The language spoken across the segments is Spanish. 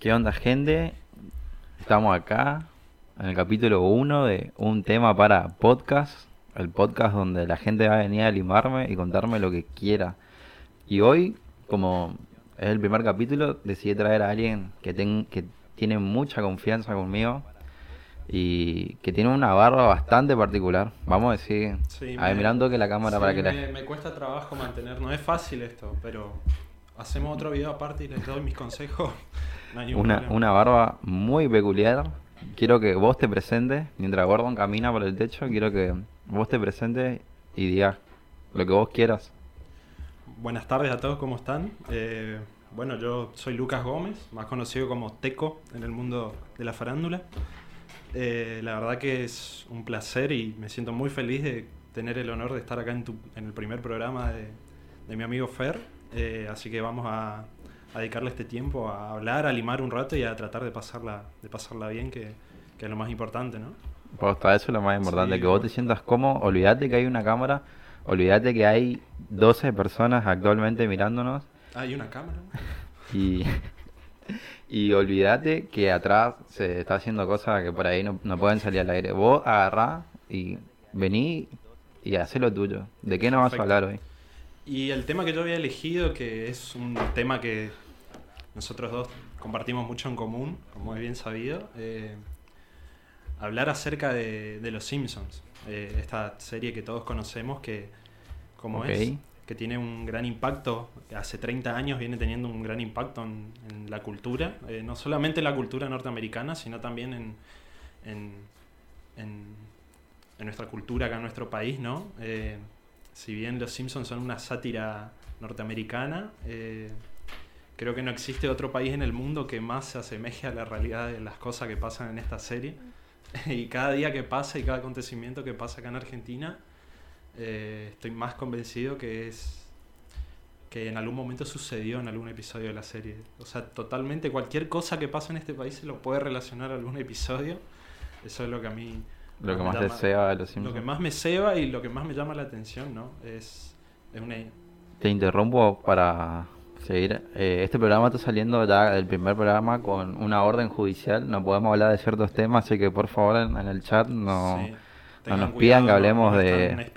¿Qué onda, gente? Estamos acá en el capítulo 1 de un tema para podcast. El podcast donde la gente va a venir a limarme y contarme lo que quiera. Y hoy, como es el primer capítulo, decidí traer a alguien que, ten- que tiene mucha confianza conmigo y que tiene una barba bastante particular. Vamos a decir, Sí, a ver, me- mirando que la cámara Sí, para que la... me, me cuesta trabajo mantener, no es fácil esto, pero hacemos otro video aparte y les doy mis consejos. No Una, una barba muy peculiar. Quiero que vos te presentes, mientras Gordon camina por el techo, quiero que vos te presentes y digas lo que vos quieras. Buenas tardes a todos, ¿cómo están? Eh, bueno, yo soy Lucas Gómez, más conocido como Teco en el mundo de la farándula. Eh, la verdad que es un placer y me siento muy feliz de tener el honor de estar acá en, tu- en el primer programa de, de mi amigo Fer. Eh, así que vamos a, a dedicarle este tiempo a hablar, a limar un rato y a tratar de pasarla, de pasarla bien, que, que es lo más importante, ¿no? Posta, eso es lo más importante, Sí, que vos te sientas cómodo, olvídate que hay una cámara, olvídate que hay 12 personas actualmente mirándonos Hay una cámara. y, y olvídate que atrás se está haciendo cosas que por ahí no, no pueden salir al aire. Vos agarrá y vení y hacé lo tuyo. ¿De qué nos vas a hablar hoy? Y el tema que yo había elegido, que es un tema que nosotros dos compartimos mucho en común, como es bien sabido, eh, hablar acerca de, de Los Simpsons, eh, esta serie que todos conocemos que, como es, que tiene un gran impacto, hace 30 años viene teniendo un gran impacto en, en la cultura, eh, no solamente en la cultura norteamericana, sino también en, en, en- en nuestra cultura acá en nuestro país, ¿no? Si bien Los Simpsons son una sátira norteamericana, eh, creo que no existe otro país en el mundo que más se asemeje a la realidad de las cosas que pasan en esta serie. y cada día que pasa y cada acontecimiento que pasa acá en Argentina, eh, estoy más convencido que es que en algún momento sucedió en algún episodio de la serie. O sea, totalmente cualquier cosa que pasa en este país se lo puede relacionar a algún episodio. Eso es lo que a mí Lo que más llama- desea de los lo que más me ceba y lo que más me llama la atención, ¿no? Es, es una... Te interrumpo para seguir. Eh, este programa está saliendo ya del primer programa con una orden judicial. No podemos hablar de ciertos temas, así que por favor en, en el chat no, sí, no tengan nos cuidado, pidan que hablemos no de,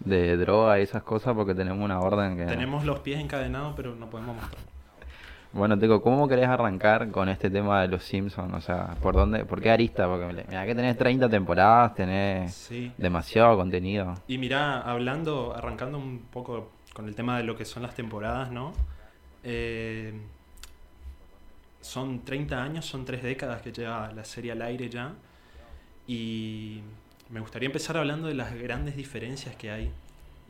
de droga y esas cosas porque tenemos una orden que... Tenemos los pies encadenados, pero no podemos mostrar. Bueno, Teco, ¿cómo querés arrancar con este tema de los Simpsons? O sea, ¿por dónde? ¿Por qué arista? Porque mira que tenés 30 temporadas, tenés Sí. demasiado contenido. Y mirá, hablando, arrancando un poco con el tema de lo que son las temporadas, ¿no? Eh, son 30 años, son 3 décadas que lleva la serie al aire ya. Y me gustaría empezar hablando de las grandes diferencias que hay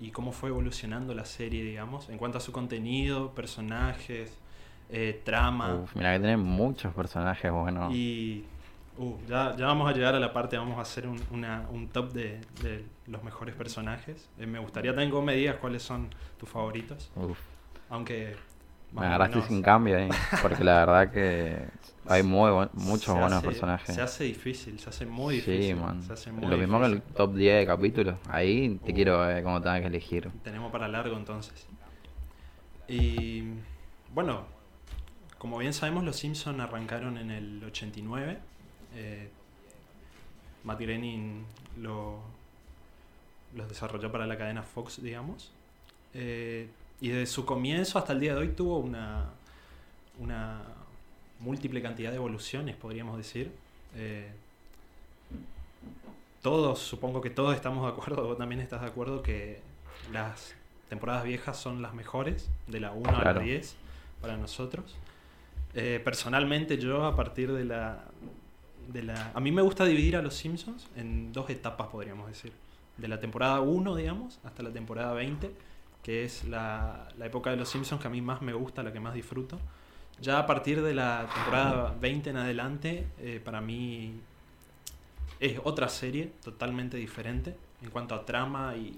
y cómo fue evolucionando la serie, digamos, en cuanto a su contenido, personajes, eh, trama. Uf, mira que tenés muchos personajes buenos. Y uh, ya, ya vamos a llegar a la parte, vamos a hacer un, una- un top de, de los mejores personajes. Eh, me gustaría también que vos me digas cuáles son tus favoritos, Uf, aunque... me agarraste menos sin cambio ahí, porque la verdad que hay muy muchos se buenos hace- personajes. Se hace difícil, se hace muy Sí, difícil. man. Se hace muy Lo mismo que el difícil. top 10 de capítulos. Ahí te Uh. quiero ver cómo tengas que elegir. Tenemos para largo entonces. Y bueno, como bien sabemos, los Simpson arrancaron en el 89. Eh, Matt Groening lo, los desarrolló para la cadena Fox, digamos. Eh, y desde su comienzo hasta el día de hoy tuvo una, una múltiple cantidad de evoluciones, podríamos decir. Eh, todos, supongo que todos estamos de acuerdo, vos también estás de acuerdo que las temporadas viejas son las mejores, de la 1 a Claro. la 10 para nosotros. Eh, personalmente yo a partir de la, de la... A mí me gusta dividir a los Simpsons en dos etapas, podríamos decir. De la temporada 1, digamos, hasta la temporada 20, que es la, la época de los Simpsons que a mí más me gusta, la que más disfruto. Ya a partir de la temporada 20 en adelante, eh, para mí es otra serie totalmente diferente en cuanto a trama y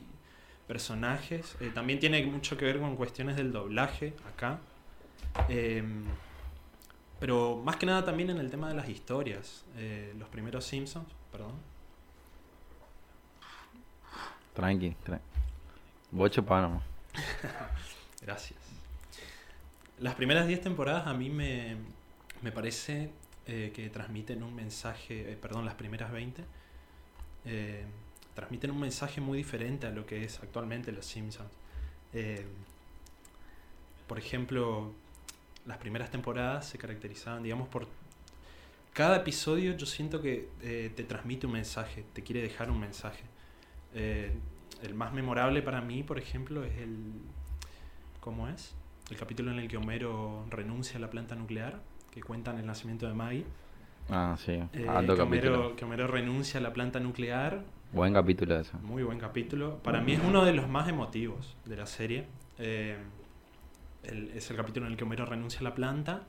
personajes. Eh, también tiene mucho que ver con cuestiones del doblaje acá. Em, pero más que nada también en el tema de las historias. Eh, los primeros Simpsons, perdón. Tranqui, tranqui. Vos chupá nomás. Gracias. Las primeras 10 temporadas a mí me, me parece eh, que transmiten un mensaje, eh, perdón, las primeras 20, eh, transmiten un mensaje muy diferente a lo que es actualmente Los Simpsons. Por ejemplo, las primeras temporadas se caracterizaban, digamos, por... Cada episodio yo siento que eh, te transmite un mensaje, te quiere dejar un mensaje. Eh, el más memorable para mí, por ejemplo, es el... ¿Cómo es? El capítulo en el que Homero renuncia a la planta nuclear, que cuentan el nacimiento de Maggie. Ah, sí. Eh, Alto que. Homero, que Homero renuncia a la planta nuclear. Buen capítulo ese. Muy buen capítulo. Para mí es uno de los más emotivos de la serie. Eh, el- es el capítulo en el que Homero renuncia a la planta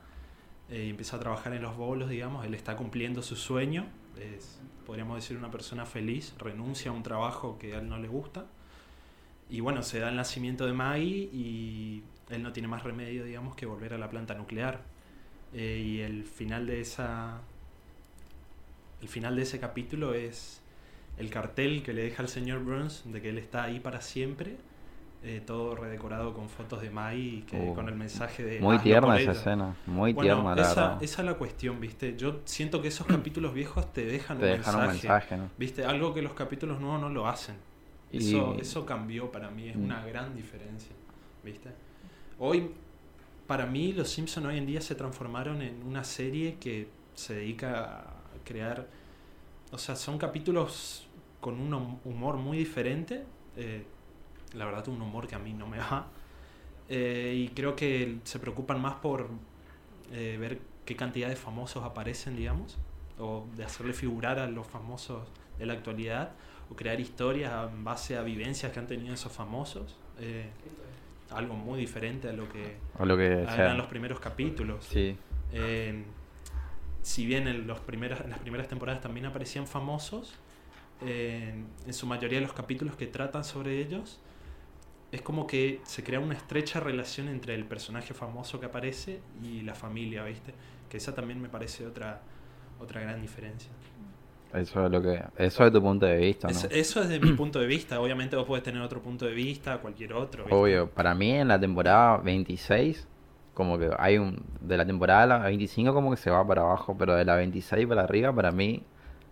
eh, y empieza a trabajar en los bolos, digamos. Él está cumpliendo su sueño. Es, podríamos decir, una persona feliz. Renuncia a un trabajo que a él no le gusta. Y bueno, se da el nacimiento de Maggie y él no tiene más remedio, digamos, que volver a la planta nuclear. Eh, y el final de esa. El final de ese capítulo es el cartel que le deja al señor Burns de que él está ahí para siempre. Eh, todo redecorado con fotos de que, Uh, con el mensaje de. Muy "Hazlo tierna esa ella". escena. Muy Bueno, tierna, la esa, esa es la cuestión, ¿viste? Yo siento que esos capítulos viejos te dejan, Te un, dejan mensaje, un mensaje, ¿no? ¿Viste? Algo que los capítulos nuevos no lo hacen. Y- Eso, eso cambió para mí, es Mm. una gran diferencia. ¿Viste? Hoy, para mí, Los Simpsons hoy en día se transformaron en una serie que se dedica a crear. O sea, son capítulos con un hum- humor muy diferente. eh, la verdad, un humor que a mí no me va. Eh, y creo que se preocupan más por eh, ver qué cantidad de famosos aparecen, digamos, o de hacerle figurar a los famosos de la actualidad, o crear historias en base a vivencias que han tenido esos famosos. eh, algo muy diferente a lo que O lo que sea. eran los primeros capítulos. Sí. Si bien en, los primeras, en las primeras temporadas también aparecían famosos, en su mayoría de los capítulos que tratan sobre ellos, es como que se crea una estrecha relación entre el personaje famoso que aparece y la familia, ¿viste? Que esa también me parece otra, otra gran diferencia. Eso es lo que. Eso es tu punto de vista, ¿no? Es- eso es de mi punto de vista. Obviamente vos podés tener otro punto de vista, cualquier otro. ¿viste? Obvio, para mí en la temporada 26, como que hay un. De la temporada la 25, como que se va para abajo, pero de la 26 para arriba, para mí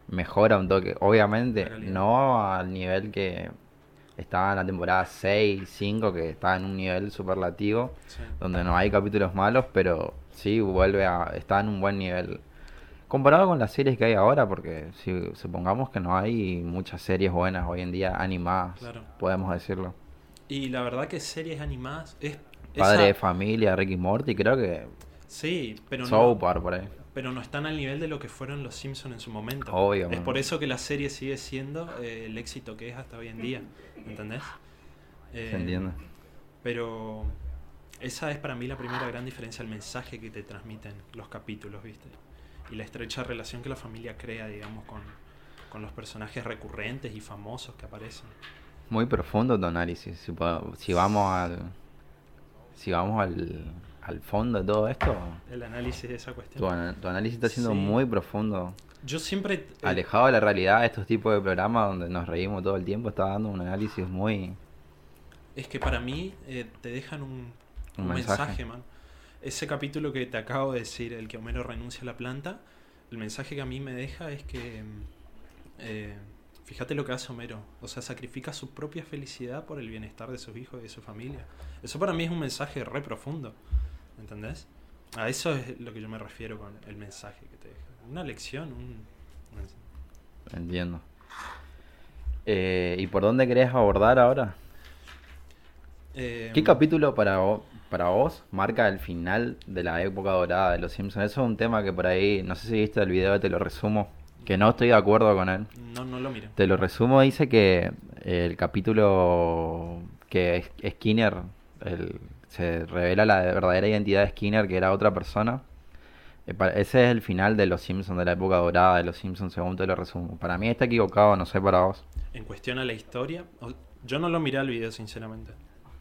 mejora un toque. Obviamente, no al nivel que estaba en la temporada 6, 5, que está en un nivel superlativo, Sí. donde no hay capítulos malos, pero sí vuelve a. Está en un buen nivel. Comparado con las series que hay ahora, porque si supongamos que no hay muchas series buenas hoy en día animadas, Claro. podemos decirlo. Y la verdad que series animadas es... Padre esa- de familia, Ricky Morty, creo que Sí, pero no, por ahí. Pero no están al nivel de lo que fueron los Simpsons en su momento. Obvio, Es man. por eso que la serie sigue siendo eh, el éxito que es hasta hoy en día. ¿Entendés? Eh, ¿Se entiende? Pero esa es para mí la primera gran diferencia, el mensaje que te transmiten los capítulos, ¿viste? Y la estrecha relación que la familia crea, digamos, con, con los personajes recurrentes y famosos que aparecen. Muy profundo tu análisis. Si vamos al. Si vamos al, al fondo de todo esto, El análisis de esa tu, cuestión. tu análisis está siendo Sí. muy profundo. Yo siempre... eh, Alejado de la realidad de estos tipos de programas donde nos reímos todo el tiempo, está dando un análisis muy. Es que para mí eh, te dejan un, Un un mensaje. mensaje. man. Ese capítulo que te acabo de decir, el que Homero renuncia a la planta, el mensaje que a mí me deja es que, eh, fíjate lo que hace Homero, o sea, sacrifica su propia felicidad por el bienestar de sus hijos y de su familia. Eso para mí es un mensaje re profundo, ¿entendés? A eso es lo que yo me refiero con el mensaje que te deja. Una lección, un... Entiendo. Eh, ¿Y por dónde querés abordar ahora? Eh, ¿Qué capítulo para vos, para vos marca el final de la época dorada de los Simpsons? Eso es un tema que por ahí, no sé si viste el video, te lo resumo, que no estoy de acuerdo con él. No, no lo miro. Te lo resumo, dice que el capítulo que Skinner, el- se revela la verdadera identidad de Skinner, que era otra persona. Eh, Ese es el final de los Simpsons, de la época dorada de los Simpsons, según te lo resumo. Para mí está equivocado, no sé para vos. en cuestión a la historia, yo no lo miré al video sinceramente,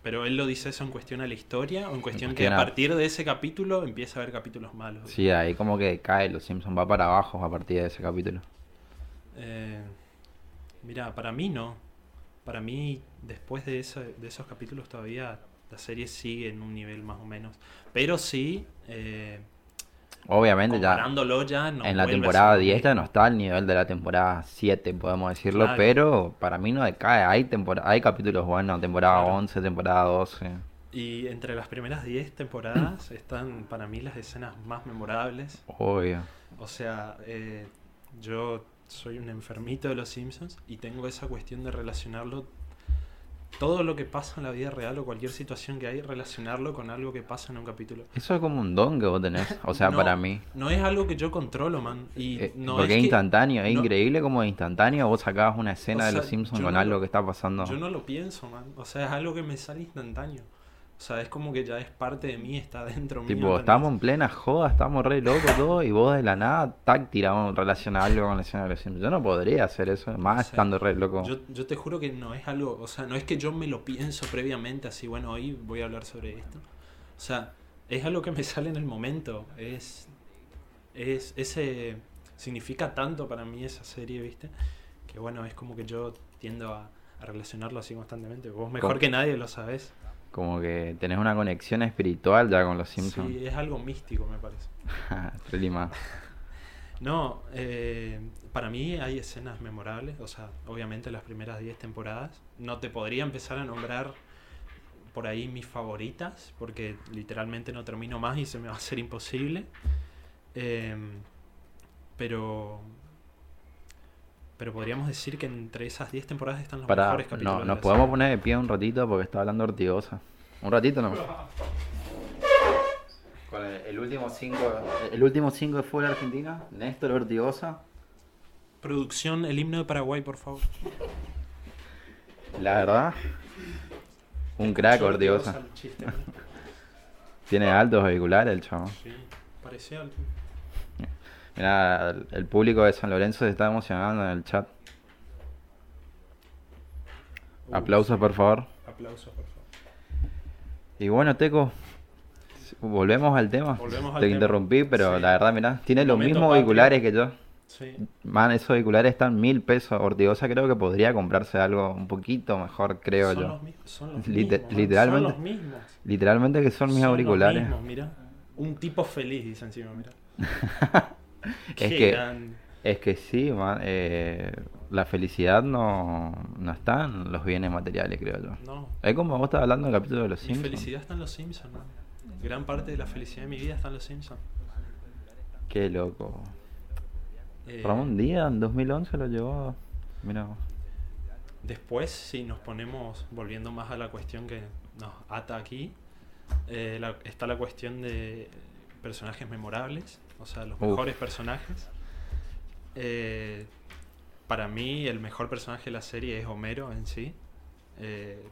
pero él lo dice eso en cuestión a la historia o en cuestión que a partir de ese capítulo empieza a haber capítulos malos. Sí, ahí como que cae, los Simpsons va para abajo a partir de ese capítulo. Eh, mira, para mí no. Para mí, después de esos capítulos todavía la serie sigue en un nivel más o menos. Pero sí, eh, Obviamente ya ya en la temporada ser lo 10 ya no está al nivel de la temporada 7, podemos decirlo, Claro. pero para mí no decae. Hay hay capítulos buenos, temporada Claro. 11, temporada 12. Y entre las primeras 10 temporadas están para mí las escenas más memorables. Obvio. O sea, eh, yo soy un enfermito de los Simpsons y tengo esa cuestión de relacionarlo, todo lo que pasa en la vida real o cualquier situación que hay, relacionarlo con algo que pasa en un capítulo. Eso es como un don que vos tenés, o sea, No, para mí. No es algo que yo controlo, man. Y Eh, no porque es instantáneo, es no- increíble como instantáneo vos sacabas una escena O de los Simpsons con algo que está pasando. Yo no lo pienso, man. O sea, es algo que me sale instantáneo. O sea, es como que ya es parte de mí, está dentro mío. Tipo, estamos en plena joda, estamos re locos todos y vos de la nada, tac, tiramos relacionado algo con la escena de los. Yo no podría hacer eso, más O sea, estando re loco. Yo, yo te juro que no es algo, o sea, no es que yo me lo pienso previamente, así, bueno, hoy voy a hablar sobre esto. O sea, es algo que me sale en el momento. Es, es, ese, significa tanto para mí esa serie, ¿viste? Que bueno, es como que yo tiendo a, a relacionarlo así constantemente. Vos mejor ¿Cómo? que nadie lo sabés. Como que tenés una conexión espiritual ya con los Simpsons. Sí, es algo místico, me parece. Re lima. No, eh, para mí hay escenas memorables, o sea, obviamente las primeras 10 temporadas. No te podría empezar a nombrar por ahí mis favoritas, porque literalmente no termino más y se me va a hacer imposible. Em, pero pero podríamos decir que entre esas 10 temporadas están los Para, mejores capítulos. no, nos podemos poner de pie un ratito porque está hablando Ortigosa. Un ratito no. Con el, el último 5 el último cinco de fútbol Argentina, Néstor Ortigosa. Producción, el himno de Paraguay, por favor. La verdad, un crack Ortigosa. el chiste, ¿no? Tiene altos vehiculares el chavo. Sí, parecía al- Mira, el, público de San Lorenzo se está emocionando en el chat. Uh, Aplausos, por favor. Aplausos, por favor. Y bueno, Teco, volvemos al tema. Volvemos al Te tema. interrumpí, pero Sí. la verdad, mira, tiene los mismos auriculares que yo. Sí. Man, esos auriculares están mil pesos. Ortigosa creo que podría comprarse algo un poquito mejor, creo son yo. Los, son los mismos, literalmente- Son los mismos. Literalmente que son mis Son auriculares. Los mismos, mira. Un tipo feliz, dice encima, mira. Es que- Es que sí, man, eh, la felicidad no, no está en los bienes materiales, creo yo. No. Es como vos estabas hablando del capítulo de los Mi Simpsons. felicidad está en los Simpsons, man. Gran parte de la felicidad de mi vida está en los Simpsons. Qué loco. Eh, Ramón Díaz en 2011 lo llevó. Mira. Después, si nos ponemos, volviendo más a la cuestión que nos ata aquí, eh, la- está la cuestión de personajes memorables, o sea, los mejores personajes. Eh, para mí, el mejor personaje de la serie es Homero en sí. Eh,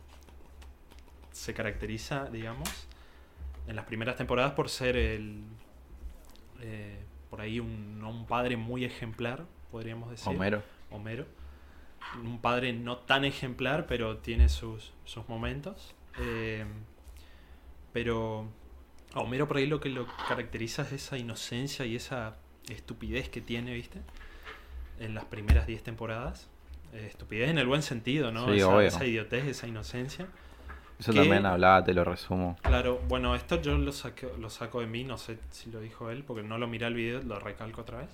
se caracteriza, digamos, en las primeras temporadas por ser el. eh, por ahí un, un padre muy ejemplar, podríamos decir. Homero. Homero. Un padre no tan ejemplar, pero tiene sus, sus momentos. Pero a Homero por ahí lo que lo caracteriza es esa inocencia y esa estupidez que tiene, ¿viste? En las primeras 10 temporadas. Eh, estupidez en el buen sentido, ¿no? Sí, esa, idiotez, esa inocencia. Eso también hablaba, te lo resumo. Claro, bueno, esto yo lo saco, lo saco de mí, no sé si lo dijo él, porque no lo miré el video, lo recalco otra vez.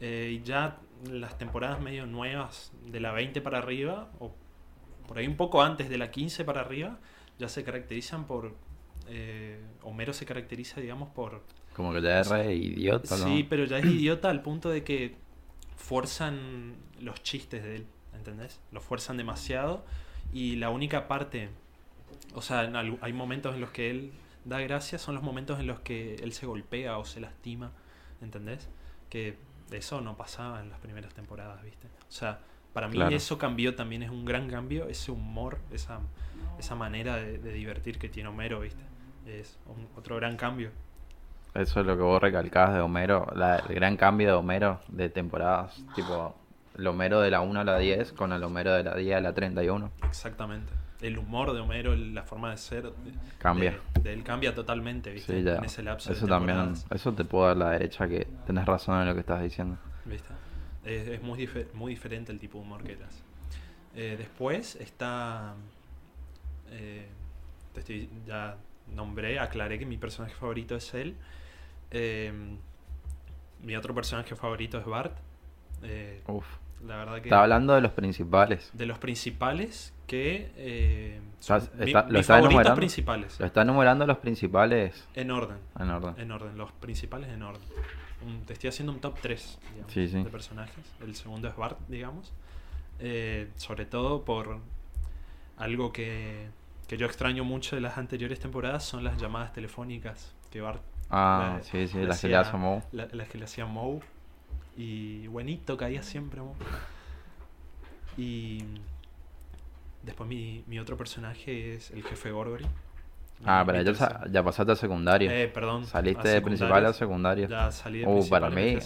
Eh, y ya las temporadas medio nuevas, de la 20 para arriba, o por ahí un poco antes de la 15 para arriba, ya se caracterizan por... eh, Homero se caracteriza, digamos, por... Como que ya es re idiota, ¿no? Sí, pero ya es idiota al punto de que fuerzan los chistes de él, ¿entendés? Lo fuerzan demasiado y la única parte, o sea, en hay momentos en los que él da gracias, son los momentos en los que él se golpea o se lastima, ¿entendés? Que eso no pasaba en las primeras temporadas, ¿viste? O sea, para mí Claro. eso cambió también, es un gran cambio, ese humor, esa, esa manera de, de divertir que tiene Homero, ¿viste? Es un- otro gran cambio. Eso es lo que vos recalcabas de Homero, la- el gran cambio de Homero de temporadas, tipo el Homero de la 1 a la 10 con el Homero de la 10 a la 31. Exactamente. El humor de Homero, la forma de ser Cambia. De, de él cambia totalmente, ¿viste? Sí, ya. En ese lapso de Eso también, eso te puedo dar la derecha que tenés razón en lo que estás diciendo. ¿viste? Es, es muy, muy diferente el tipo de humor que él hace. Eh, después está. eh, te estoy- ya nombré, aclaré que mi personaje favorito es él. Eh, Mi otro personaje favorito es Bart. Eh, Uf. la verdad que... Está hablando de los principales. De los principales que... mi- está- mis lo está favoritos enumerando. principales. Lo está enumerando los principales En orden. en orden. En orden, los principales en orden. Un- te estoy haciendo un top 3 digamos, Sí, sí. de personajes. El segundo es Bart, digamos. Eh, sobre todo por algo que, que yo extraño mucho de las anteriores temporadas son las llamadas telefónicas que Bart Ah, la- sí, sí, las que le hacía- Moe. la- las que le hacía Moe. Y buenito caía siempre Moe. Y después mi, mi otro personaje es el jefe Gorgory. Ah, pero ya, ya pasaste a secundario. Eh, perdón. Saliste de principal a secundario. Ya salí de Uh, principal para mí-.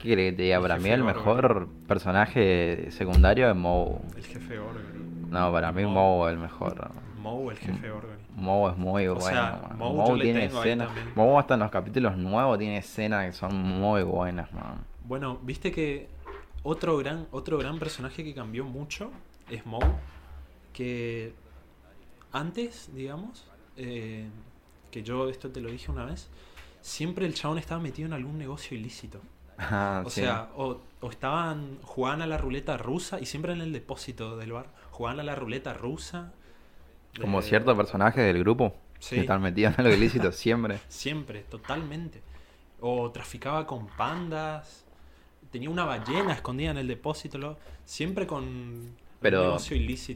¿Qué Para mí el mejor personaje secundario es Moe. El jefe Gorgory. No, para mí Moe. Es el mejor. Moe, el jefe Gorgory. Moe es muy O bueno. sea. Moe tiene escenas. Moe hasta en los capítulos nuevos tiene escenas que son muy buenas, man. Bueno, viste que otro gran, otro gran personaje que cambió mucho es Moe. Que antes, digamos, eh, que yo esto te lo dije una vez, siempre el chabón estaba metido en algún negocio ilícito. Ah, O sí. sea, o, o estaban, jugaban a la ruleta rusa y siempre en el depósito del bar, jugaban a la ruleta rusa. Como eh, ciertos personajes del grupo Sí. que están metidos en lo ilícito siempre. Siempre, totalmente. O traficaba con pandas. Tenía una ballena escondida en el depósito. lo- siempre con Pero.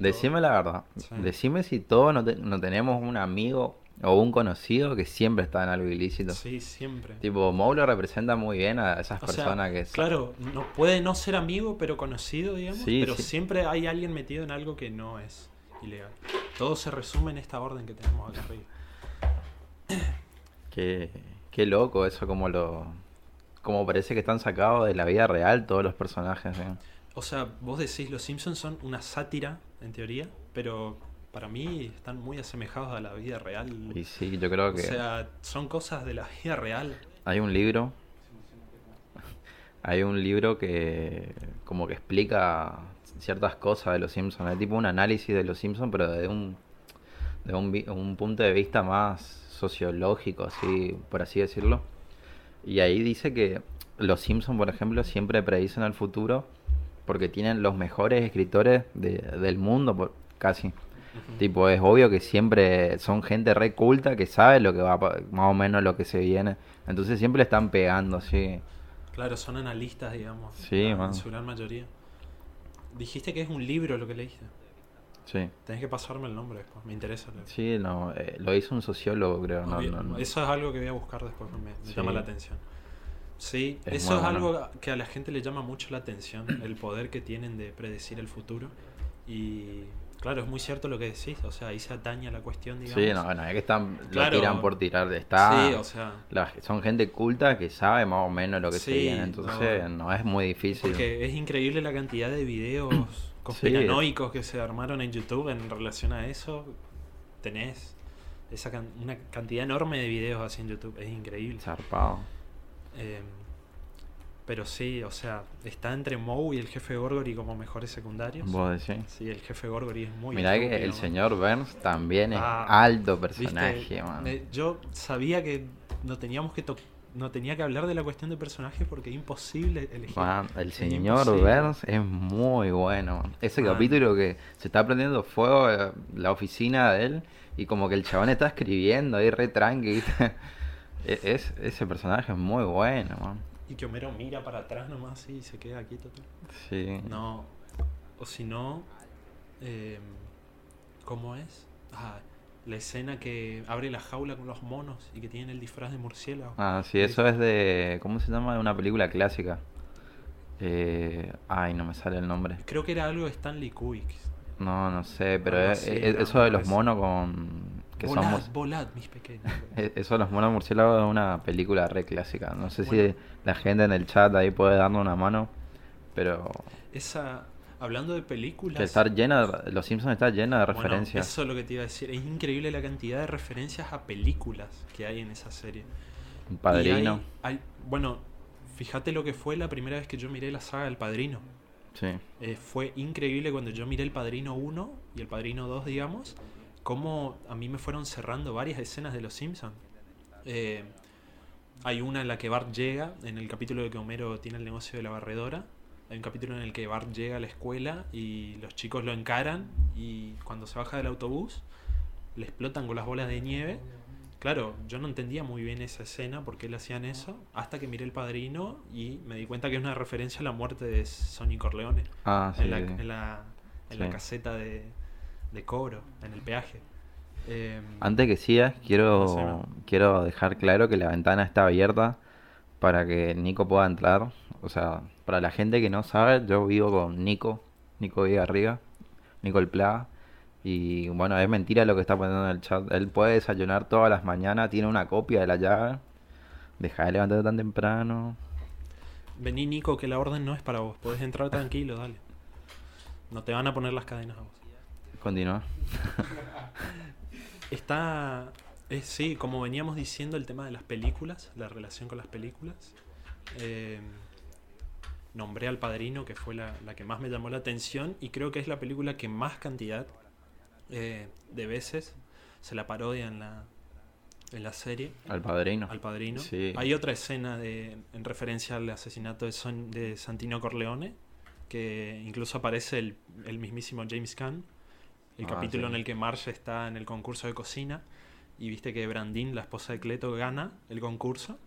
Decime la verdad. Sí. Decime si todos no, te- no tenemos un amigo o un conocido que siempre está en algo ilícito. Sí, siempre. Tipo, Moe lo representa muy bien a esas O sea, personas que... Claro, no, puede no ser amigo, pero conocido, digamos. Sí, pero sí. siempre hay alguien metido en algo que no es ilegal. Todo se resume en esta orden que tenemos acá arriba. Qué, qué loco eso, como lo... Como parece que están sacados de la vida real todos los personajes. ¿eh? O sea, vos decís, los Simpsons son una sátira, en teoría, pero para mí están muy asemejados a la vida real. Y sí, yo creo O que sea, son cosas de la vida real. hay un libro... Hay un libro que como que explica ciertas cosas de los Simpsons. Es tipo un análisis de los Simpsons, pero de un, de un, un punto de vista más sociológico, así, por así decirlo. Y ahí dice que los Simpsons, por ejemplo, siempre predicen el futuro porque tienen los mejores escritores de- del mundo, por- casi. Tipo, es obvio que siempre son gente re culta que sabe lo que va, más o menos lo que se viene. Entonces siempre le están pegando, así. Claro, son analistas, digamos. Sí, en man. su gran mayoría. Dijiste que es un libro lo que leíste. Sí. Tenés que pasarme el nombre después, me interesa. leer. Sí, no, eh, lo hizo un sociólogo, creo. No, no, no. Eso es algo que voy a buscar después, me, me Sí. llama la atención. Sí, Es eso es bueno. algo que a la gente le llama mucho la atención, el poder que tienen de predecir el futuro. Y claro, es muy cierto lo que decís, o sea, ahí se atañe a la cuestión, digamos. Sí, no, no, es que están, Claro. lo tiran por tirar. Está, Sí, o sea, la- son gente culta que sabe más o menos lo que se Sí, viene. Entonces no. no, es muy difícil. porque es increíble la cantidad de videos conspiranoicos que se armaron en YouTube en relación a eso. Tenés esa can- una cantidad enorme de videos así en YouTube, es increíble. Zarpado. Eh, pero sí, o sea, está entre Moe y el jefe Gorgory como mejores secundarios. Vos decís. Sí, el jefe Gorgory es muy Mirá que el man. señor Burns también es Ah, alto personaje, man. Eh, yo sabía que no teníamos que no tenía que hablar de la cuestión de personajes porque es imposible elegir. Man, el señor imposible. Burns es muy bueno. Ese capítulo que se está prendiendo fuego eh, la oficina de él y como que el chabón está escribiendo ahí re tranqui. E- es, ese personaje es muy bueno, man. Y que Homero mira para atrás nomás y se queda quieto. Sí. No. O si no. eh, ¿Cómo es? Ah, la escena que abre la jaula con los monos y que tienen el disfraz de murciélago. Ah, sí, eso es de... ¿Cómo se llama? De una película clásica. Eh, ay, no me sale el nombre. Creo que era algo de Stanley Kubrick. No, no sé, pero es- es- era, eso de los monos con... Que volad, volad, mis pequeños. Eh, Eso de los monos murciélagos es una película re clásica. No sé Bueno. si la gente en el chat ahí puede darnos una mano, pero Esa. Hablando de películas. estar llena, de- Los Simpsons está llena de bueno, referencias. eso es lo que te iba a decir. Es increíble la cantidad de referencias a películas que hay en esa serie. Un padrino. hay- hay- bueno, fíjate lo que fue la primera vez que yo miré la saga del Padrino. Sí. Eh, fue increíble cuando yo miré el Padrino 1 y el Padrino 2, digamos, cómo a mí me fueron cerrando varias escenas de Los Simpsons. Eh, hay una en la que Bart llega, en el capítulo de que Homero tiene el negocio de la barredora. Hay un capítulo en el que Bart llega a la escuela y los chicos lo encaran y cuando se baja del autobús le explotan con las bolas de nieve. Claro, yo no entendía muy bien esa escena, por qué le hacían eso, hasta que miré El Padrino y me di cuenta que es una referencia a la muerte de Sonny Corleone Ah, sí. en, la, en, la, en la Sí. caseta de, de cobro, en el peaje. Eh, Antes que sigas, quiero, quiero dejar claro que la ventana está abierta para que Nico pueda entrar. O sea, para la gente que no sabe, yo vivo con Nico, Nico Vigarriga, Nico el Plaga. Y bueno, es mentira lo que está poniendo en el chat. Él puede desayunar todas las mañanas, tiene una copia de la llave. Deja de levantarte tan temprano. Vení, Nico, que la orden no es para vos. Podés entrar tranquilo, dale. No te van a poner las cadenas a vos. Continúa. Está. Es, sí, como veníamos diciendo, el tema de las películas, la relación con las películas. Eh, nombré al padrino, que fue la, la que más me llamó la atención, y creo que es la película que más cantidad eh, de veces se la parodia en la, en la serie. Al padrino. al padrino. Sí. Hay otra escena de, en referencia al asesinato de, Son- de Santino Corleone, que incluso aparece el, el mismísimo James Caan, el Ah, capítulo sí. en el que Marge está en el concurso de cocina y viste que Brandine, la esposa de Cleto, gana el concurso.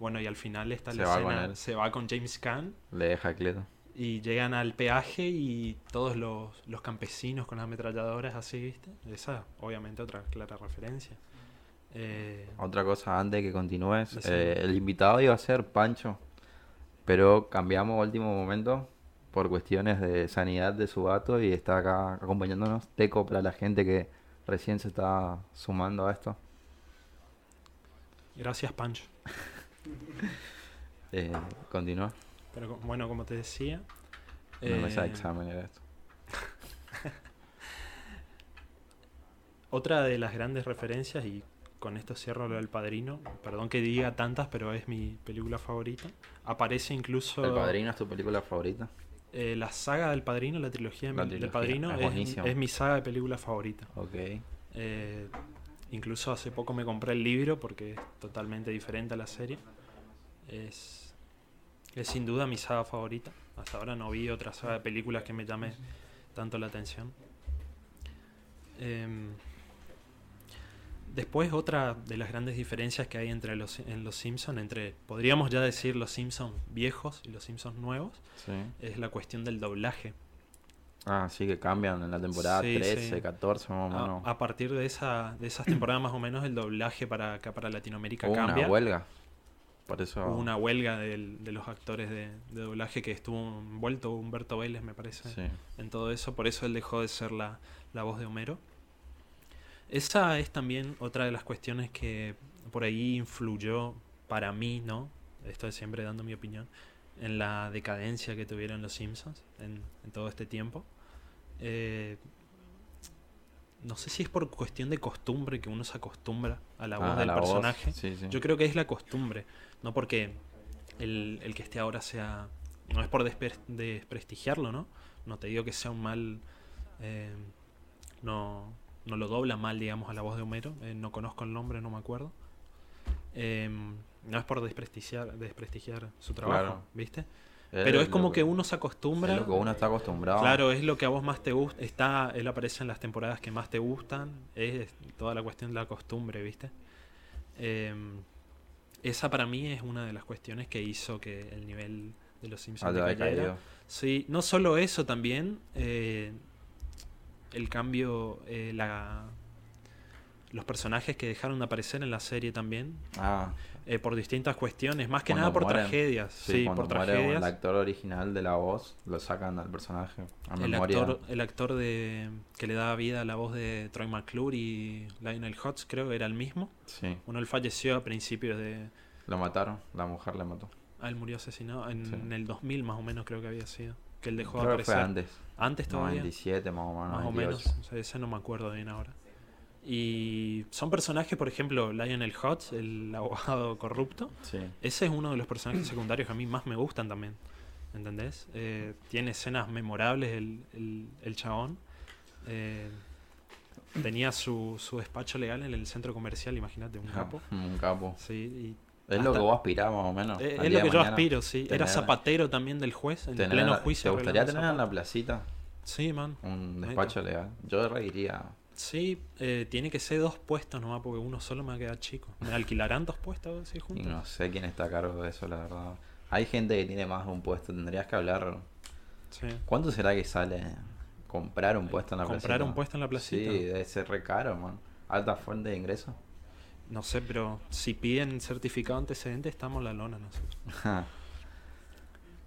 Bueno, y al final está Se la escena, se va con James Caan Le deja Cleto. y llegan al peaje y todos los, los campesinos con las ametralladoras así, ¿viste? Esa, obviamente, otra clara referencia. Eh, Otra cosa antes que continúes, eh, el invitado iba a ser Pancho, pero cambiamos a último momento por cuestiones de sanidad de su gato y está acá acompañándonos Teco para la gente que recién se está sumando a esto. gracias, Pancho. Eh, continúa. Pero bueno, como te decía. Una mesa de eh, examen era esto. Otra de las grandes referencias, y con esto cierro lo del padrino, perdón que diga tantas, pero es mi película favorita. Aparece incluso ¿El Padrino es tu película favorita? Eh, la saga del padrino, la trilogía, La del padrino, es es, buenísimo. es mi saga de película favorita. Ok. Eh, incluso hace poco me compré el libro porque es totalmente diferente a la serie. Es, es sin duda mi saga favorita. Hasta ahora no vi otra saga de películas que me llame tanto la atención. Em, después otra de las grandes diferencias que hay entre los en los Simpsons, entre podríamos ya decir los Simpsons viejos y los Simpsons nuevos, Sí. es la cuestión del doblaje. Ah, sí que cambian en la temporada Sí, 13, sí. 14 más o menos. a partir de esa de esas temporadas más o menos el doblaje para acá para Latinoamérica Hubo cambia. una huelga. Por eso... Hubo una huelga del- de los actores de, de doblaje que estuvo envuelto Humberto Vélez, me parece, en todo eso. Por eso él dejó de ser la, la voz de Homero. Esa es también otra de las cuestiones que por ahí influyó para mí, ¿no? Estoy siempre dando mi opinión, en la decadencia que tuvieron los Simpsons en, en todo este tiempo. Eh, no sé si es por cuestión de costumbre que uno se acostumbra a la voz Ah, del la personaje. Sí, sí. Yo creo que es la costumbre, no porque el, el que esté ahora sea... No es por despe- desprestigiarlo, ¿no? No te digo que sea un mal... eh, no, no lo dobla mal, digamos, a la voz de Homero. eh, no conozco el nombre, no me acuerdo. Eh, no es por desprestigiar, desprestigiar su trabajo, Claro. ¿viste? Es Pero es como que uno se acostumbra... Es lo que uno está acostumbrado. Claro, es lo que a vos más te gusta. Está, él aparece en las temporadas que más te gustan. Es toda la cuestión de la costumbre, ¿viste? Eh, esa para mí es una de las cuestiones que hizo que el nivel de los Simpsons decayera. decaído. Sí, no solo eso también. eh, el cambio, eh, la, los personajes que dejaron de aparecer en la serie también. Ah, eh, por distintas cuestiones, más que Cuando nada por mueren. tragedias. sí, por muere tragedias. el actor original de la voz, lo sacan al personaje. A El memoria. actor, el actor de que le daba vida a la voz de Troy McClure y Lionel Hutz, creo que era el mismo. Sí, Bueno, él falleció a principios de... lo mataron. La mujer le mató. Ah, él murió asesinado en, Sí. en el 2000 más o menos creo que había sido. Que él dejó de Creo que fue aparecer. antes. Antes todavía. 97 más o menos. más o 98. menos. O sea, ese no me acuerdo bien ahora. Y son personajes, por ejemplo, Lionel Hutz, el abogado corrupto. Sí. Ese es uno de los personajes secundarios que a mí más me gustan también. ¿Entendés? Eh, tiene escenas memorables el, el, el chabón. Eh, tenía su, su despacho legal en el centro comercial, imagínate, un capo. Un capo. Sí, y Es lo que vos aspirás más o menos. Eh, es lo que yo aspiro, sí. Era zapatero también del juez, en tener pleno juicio. ¿Te gustaría tener en la placita Sí, man. un despacho legal? Yo reiría. Sí, eh, tiene que ser dos puestos nomás, porque uno solo me va a quedar chico. ¿Me alquilarán dos puestos así Y juntos? no sé quién está a cargo de eso, la verdad. Hay gente que tiene más de un puesto. Tendrías que hablar. Sí. ¿Cuánto será que sale comprar un puesto en la ¿Comprar placita? un puesto en la placita? Sí, debe ser re caro, man. Alta fuente de ingreso. No sé, pero si piden certificado antecedente, estamos la lona nosotros.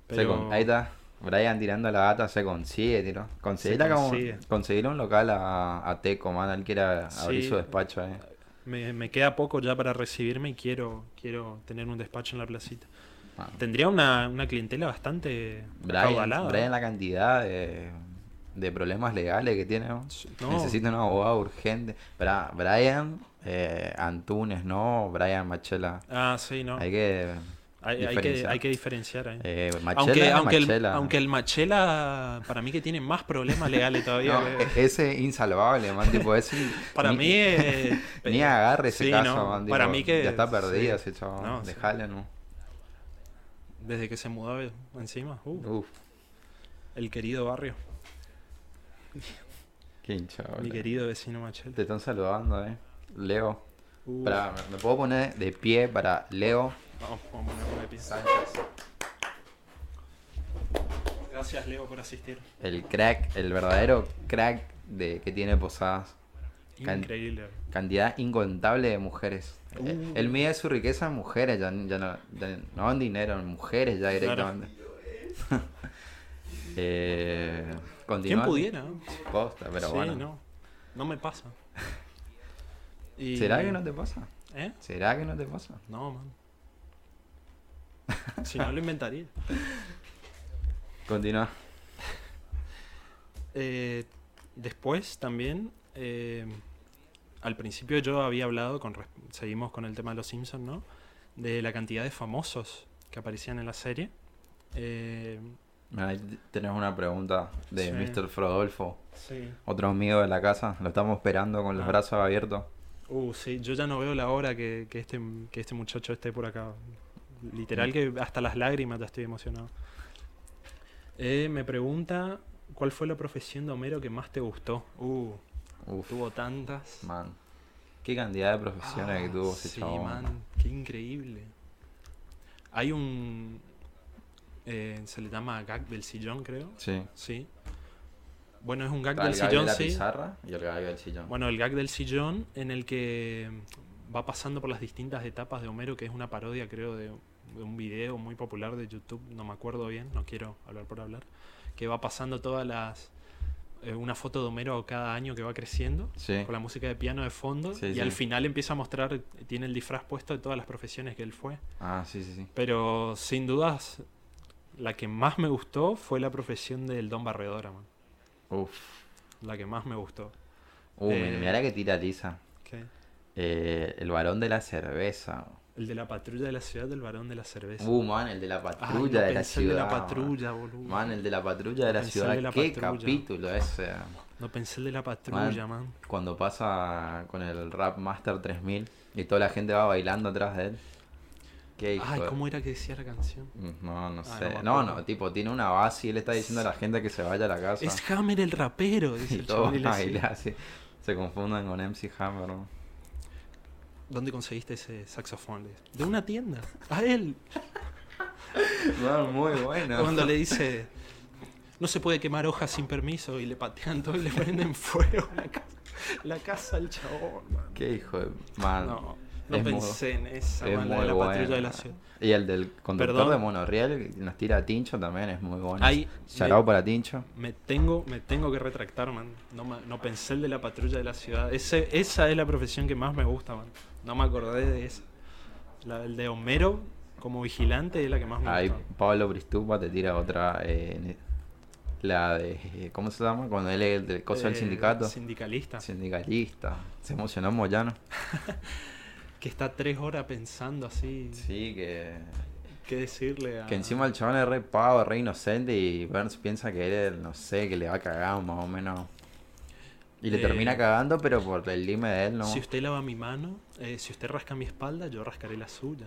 Se Pero... Ahí está. Brian tirando la gata se consigue, tiro. Conseguirle, Se como- consigue. conseguirle un local a, a Teco, man. Él quiere abrir Sí. su despacho ahí. Me, me queda poco ya para recibirme y quiero, quiero tener un despacho en la placita. Man. Tendría una, una clientela bastante Brian. Brian, la cantidad de, de problemas legales que tiene, ¿no? No, Necesita un abogado urgente. Bra- Brian eh, Antunes, no Brian Machela. Ah, sí, no. Hay que. Hay, hay que, hay que diferenciar. Eh, Machela, aunque, aunque, el, Machela. aunque el Machela, para mí que tiene más problemas legales todavía. No, que- e- ese insalvable, man. Tipo, ese, para ni- mí eh, Ni agarre ese sí, caso, no, man. Para mí que... Ya está perdido sí. ese chaval. No, sí. Dejale, ¿no? Desde que se mudó encima. uh, Uf, el querido barrio. Qué hinchado. Mi querido vecino Machela. Te están saludando, eh. Leo. Uh, Pará, ¿me, puedo poner de pie para Leo Vamos, vamos a ponerlo de pie. Sánchez? Gracias, Leo, por asistir. El crack, el verdadero crack de que tiene Posadas. Can- Increíble. Cantidad incontable de mujeres. Uh. Eh, Él mide su riqueza en mujeres, ya, ya no, ya no en dinero, en mujeres ya directamente. eh, ¿Quién pudiera? Posta, pero sí, bueno. no. No me pasa. Y- ¿Será que no te pasa? ¿Eh? ¿Será que no te pasa? No, man. Si no lo inventaría. Continúa. Eh, después también, eh, al principio yo había hablado, con seguimos con el tema de los Simpsons, ¿no? De la cantidad de famosos que aparecían en la serie. Eh, ahí tenemos una pregunta de Sí. Mr. Frodolfo, sí. otro amigo de la casa. Lo estamos esperando con los Ah. brazos abiertos. Uh, sí, yo ya no veo la hora que, que este, que este muchacho esté por acá. Literal que hasta las lágrimas ya estoy emocionado. Eh, me pregunta, ¿cuál fue la profesión de Homero que más te gustó? Uh, Uf, tuvo tantas. man. Qué cantidad de profesiones que Ah, tuvo ese sí, chabón. man, qué increíble. Hay un... eh, se le llama gag del sillón, creo. Sí. Sí. Bueno, es un gag Está el del gag de la sí. pizarra y el gag del sillón. Bueno, el gag del sillón en el que va pasando por las distintas etapas de Homero, que es una parodia, creo, de, de un video muy popular de YouTube, no me acuerdo bien, no quiero hablar por hablar, que va pasando todas las... eh, una foto de Homero cada año que va creciendo, sí. con la música de piano de fondo, Sí, y sí. al final empieza a mostrar, tiene el disfraz puesto de todas las profesiones que él fue. Ah, sí, sí, sí. Pero sin dudas, la que más me gustó fue la profesión del Don Barredora, man. Uf. La que más me gustó. Uh, Eh, mira la que tira Lisa. ¿Qué? Eh, el varón de la cerveza. El de la patrulla de la ciudad del varón de la cerveza. Uh, man, el de la patrulla de la pensé el ciudad. de la man. patrulla, boludo. Man, el de la patrulla de No la ciudad. el de la Qué patrulla. capítulo ese. No pensé el de la patrulla, man. Cuando pasa con el Rap Master 3000 y toda la gente va bailando atrás de él. Qué hijo Ay, de- ¿cómo era que decía la canción? Mm, No, no Ah, sé. no me No, acuerdo. tipo, tiene una base y él está diciendo a la gente que se vaya a la casa. Es Hammer el rapero, dice y el todo chabón. y le sigue. baila así. Se confunden con MC Hammer. ¿no? ¿Dónde conseguiste ese saxofón? Le dice. De una tienda. A él. No, muy bueno. Cuando le dice, no se puede quemar hojas sin permiso y le patean todo y le prenden fuego la casa, la casa al chabón, man. Qué hijo de. Man. No, no es muy- pensé en esa, es muy de la patrulla de la ciudad. Y el del conductor Perdón. de monorriel nos tira a Tincho también es muy bueno. Ahí me, para Tincho. me tengo, me tengo que retractar, man. No, no pensé el de la patrulla de la ciudad. Ese, esa es la profesión que más me gusta, man. No me acordé de esa. La, el de Homero como vigilante es la que más me Ahí gusta. Pablo Bristupa te tira otra. eh, ne- la de. ¿Cómo se llama? Cuando él es del coso del Eh, sindicato. Sindicalista. Sindicalista. Se emocionó Moyano. Que está tres horas pensando así. Sí, que. ¿Qué decirle a.? Que encima el chabón es re pavo, re inocente y Burns piensa que él, no sé, que le va a cagar más o menos. Y le Eh, termina cagando, pero por el lime de él, ¿no? Si usted lava mi mano, eh, si usted rasca mi espalda, yo rascaré la suya.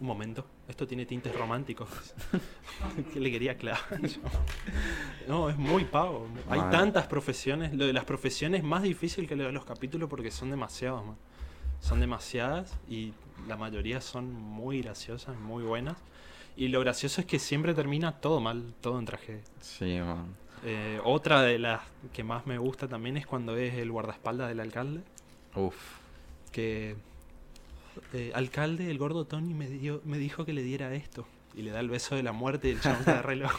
Un momento, esto tiene tintes románticos. ¿Qué le quería aclarar? No, es muy pavo. Hay tantas profesiones. Lo de las profesiones es más difícil que lo de los capítulos porque son demasiados, man. Son demasiadas y la mayoría son muy graciosas, muy buenas. Y lo gracioso es que siempre termina todo mal, todo en tragedia. Sí, man. Eh, otra de las que más me gusta también es cuando es el guardaespaldas del alcalde. Uf. Que eh, alcalde, el gordo Tony me, dio, me dijo que le diera esto. Y le da el beso de la muerte y el chabón queda re loco.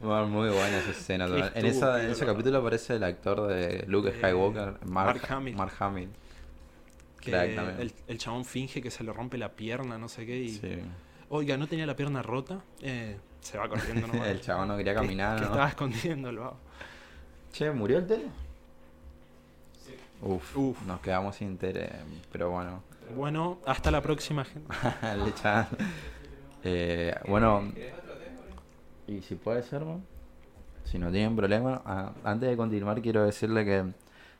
Man, muy buena esa escena. En, esa, en ese capítulo aparece el actor de Luke Eh, Skywalker, Mark, Mark Hamill. Mark Hamill. Que el, el chabón finge que se le rompe la pierna, no sé qué. Y, Sí. Oiga, ¿no tenía la pierna rota? Eh, se va corriendo nomás. el chabón no quería Que- caminar. Que, ¿no? estaba escondiendo el vago. Che, ¿murió el tele? Uf, Uf. nos quedamos sin tele, pero bueno. Bueno, hasta la próxima, gente. Le echan- Eh, bueno, y si puede ser, ¿no? si no tienen problema, ah, antes de continuar quiero decirle que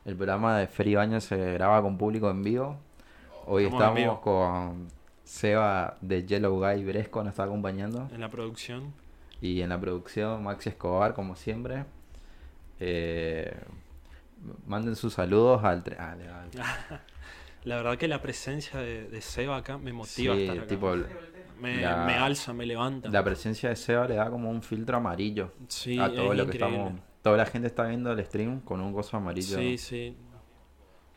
el programa de Fer Baños se graba con público en vivo. Hoy Estamos en estamos vivo. con Seba de Yellow Guy Bresco, nos está acompañando. En la producción. Y en la producción, Maxi Escobar, como siempre. Eh, manden sus saludos al... tre- ah, La verdad que la presencia de, de Seba acá me motiva a sí, estar acá. tipo, me, la- me alza, me levanta. la presencia de Seba le da como un filtro amarillo Sí, a todo lo que increíble. estamos... Toda la gente está viendo el stream con un gozo amarillo. Sí, sí.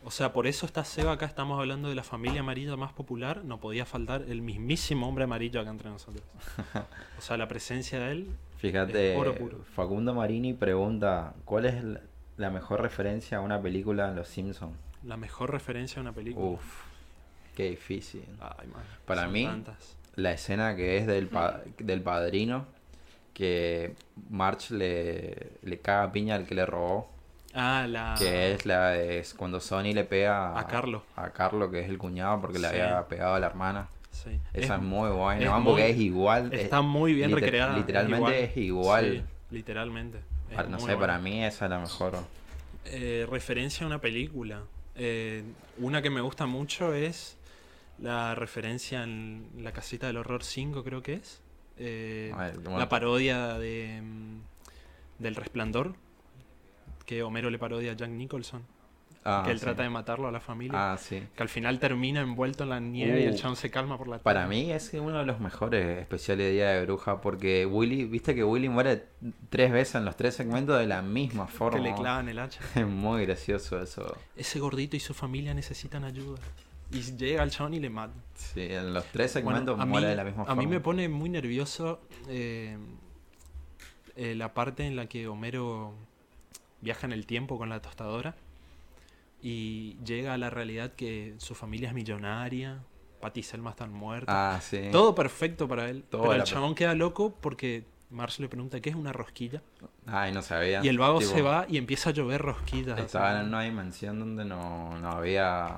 O sea, por eso está Seba acá, estamos hablando de la familia amarilla más popular. No podía faltar el mismísimo hombre amarillo acá entre nosotros. O sea, la presencia de él. Fíjate, Es oro puro. Facundo Marini pregunta, ¿cuál es la- mejor referencia a una película en Los Simpsons? La mejor referencia a una película. Uf, qué difícil. Ay, man, Para mí, tantas. La escena que es del, pa- del padrino, que March le, le caga piña al que le robó, Ah, la. que es la de es cuando Sony le pega A Carlo. a Carlo, que es el cuñado, porque le había pegado a la hermana. Sí. Esa es, muy es buena, porque muy- es igual. es- Está muy bien liter- recreada. es Literalmente es igual. Sí, literalmente. Es Para- no sé, para mí esa es la mejor. Eh, referencia a una película. Eh, una que me gusta mucho es la referencia en La Casita del Horror 5, creo que es. Eh, A ver, ¿cómo- la parodia de mm, del Resplandor, que Homero le parodia a Jack Nicholson, Ah, que él sí. trata de matarlo a la familia. Ah, sí. Que al final termina envuelto en la nieve y el Uh, chabón se calma por la Para tarde. mí es uno de los mejores especiales de Día de Bruja porque Willy, viste que Willy muere tres veces en los tres segmentos de la misma forma. Que le clavan el hacha. Es muy gracioso eso. Ese gordito y su familia necesitan ayuda. Y llega el chabón y le mata. Sí, en los tres Bueno, segmentos a mí, muere de la misma a forma. mí me pone muy nervioso eh, eh, la parte en la que Homero viaja en el tiempo con la tostadora y llega a la realidad que su familia es millonaria, Patty Selma están muertas. Ah, sí. Todo perfecto para él. Todo pero el chabón queda loco porque Marge le pregunta qué es una rosquilla. Ay, no sabía. Y el vago Tipo, se va y empieza a llover rosquillas. Estaban así, en una dimensión donde no, no había.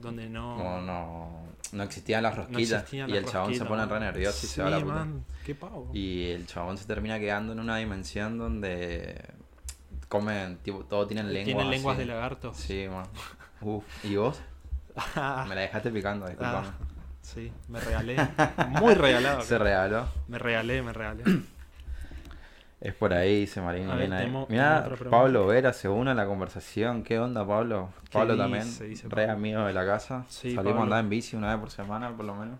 Donde no... como no, no existían las no rosquillas. existían y las el chabón se pone re nervioso y Sí, se va a la puta. man, qué pavo. Y el chabón se termina quedando en una dimensión donde comen, tipo, todos tienen lenguas. Tienen lenguas así. de lagarto. Sí, man. Uf. ¿Y vos? Me la dejaste picando, disculpame. Ah, sí, me regalé. Muy regalado. Se regaló. Me regalé, me regalé. Es por ahí, dice Marín. A ver, bien ahí. tengo- Mira. Pablo Vera se une a la conversación. ¿Qué onda, Pablo? ¿Qué Pablo dice? también, Dice re Pablo. amigo de la casa. Sí, Salimos Pablo. a andar en bici una vez por semana, por lo menos.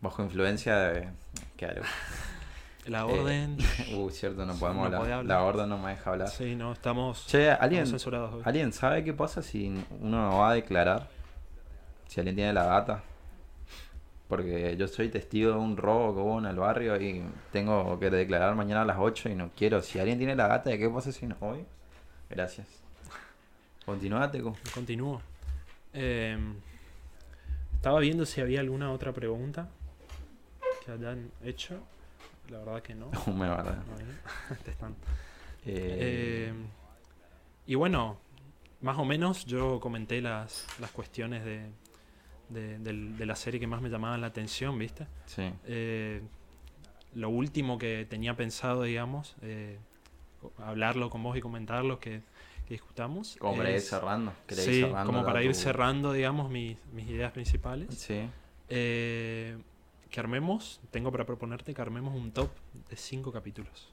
Bajo influencia de... Claro. La Eh, orden. Uh, cierto, no podemos No hablar. La orden no me deja hablar. Sí, no, estamos, Che, ¿alguien. ¿alguien sabe qué pasa si uno va a declarar? Si alguien tiene la data. Porque yo soy testigo de un robo que hubo en el barrio y tengo que declarar mañana a las 8 y no quiero. Si alguien tiene la data de qué pasa si no voy, gracias. Continúa, Teco. Continúo. Eh, estaba viendo si había alguna otra pregunta que hayan hecho. La verdad que no. Me verdad. Te están. Eh, Eh, y bueno, más o menos yo comenté las, las cuestiones de, de, la serie que más me llamaban la atención, ¿viste? sí. Eh, lo último que tenía pensado, digamos, eh, hablarlo con vos y comentarlo, que, que discutamos. Como para ir cerrando. ¿Querés Sí, cerrando como para ir tu- cerrando, digamos, mis, mis ideas principales. Sí. Eh, que armemos, tengo para proponerte que armemos un top de cinco capítulos.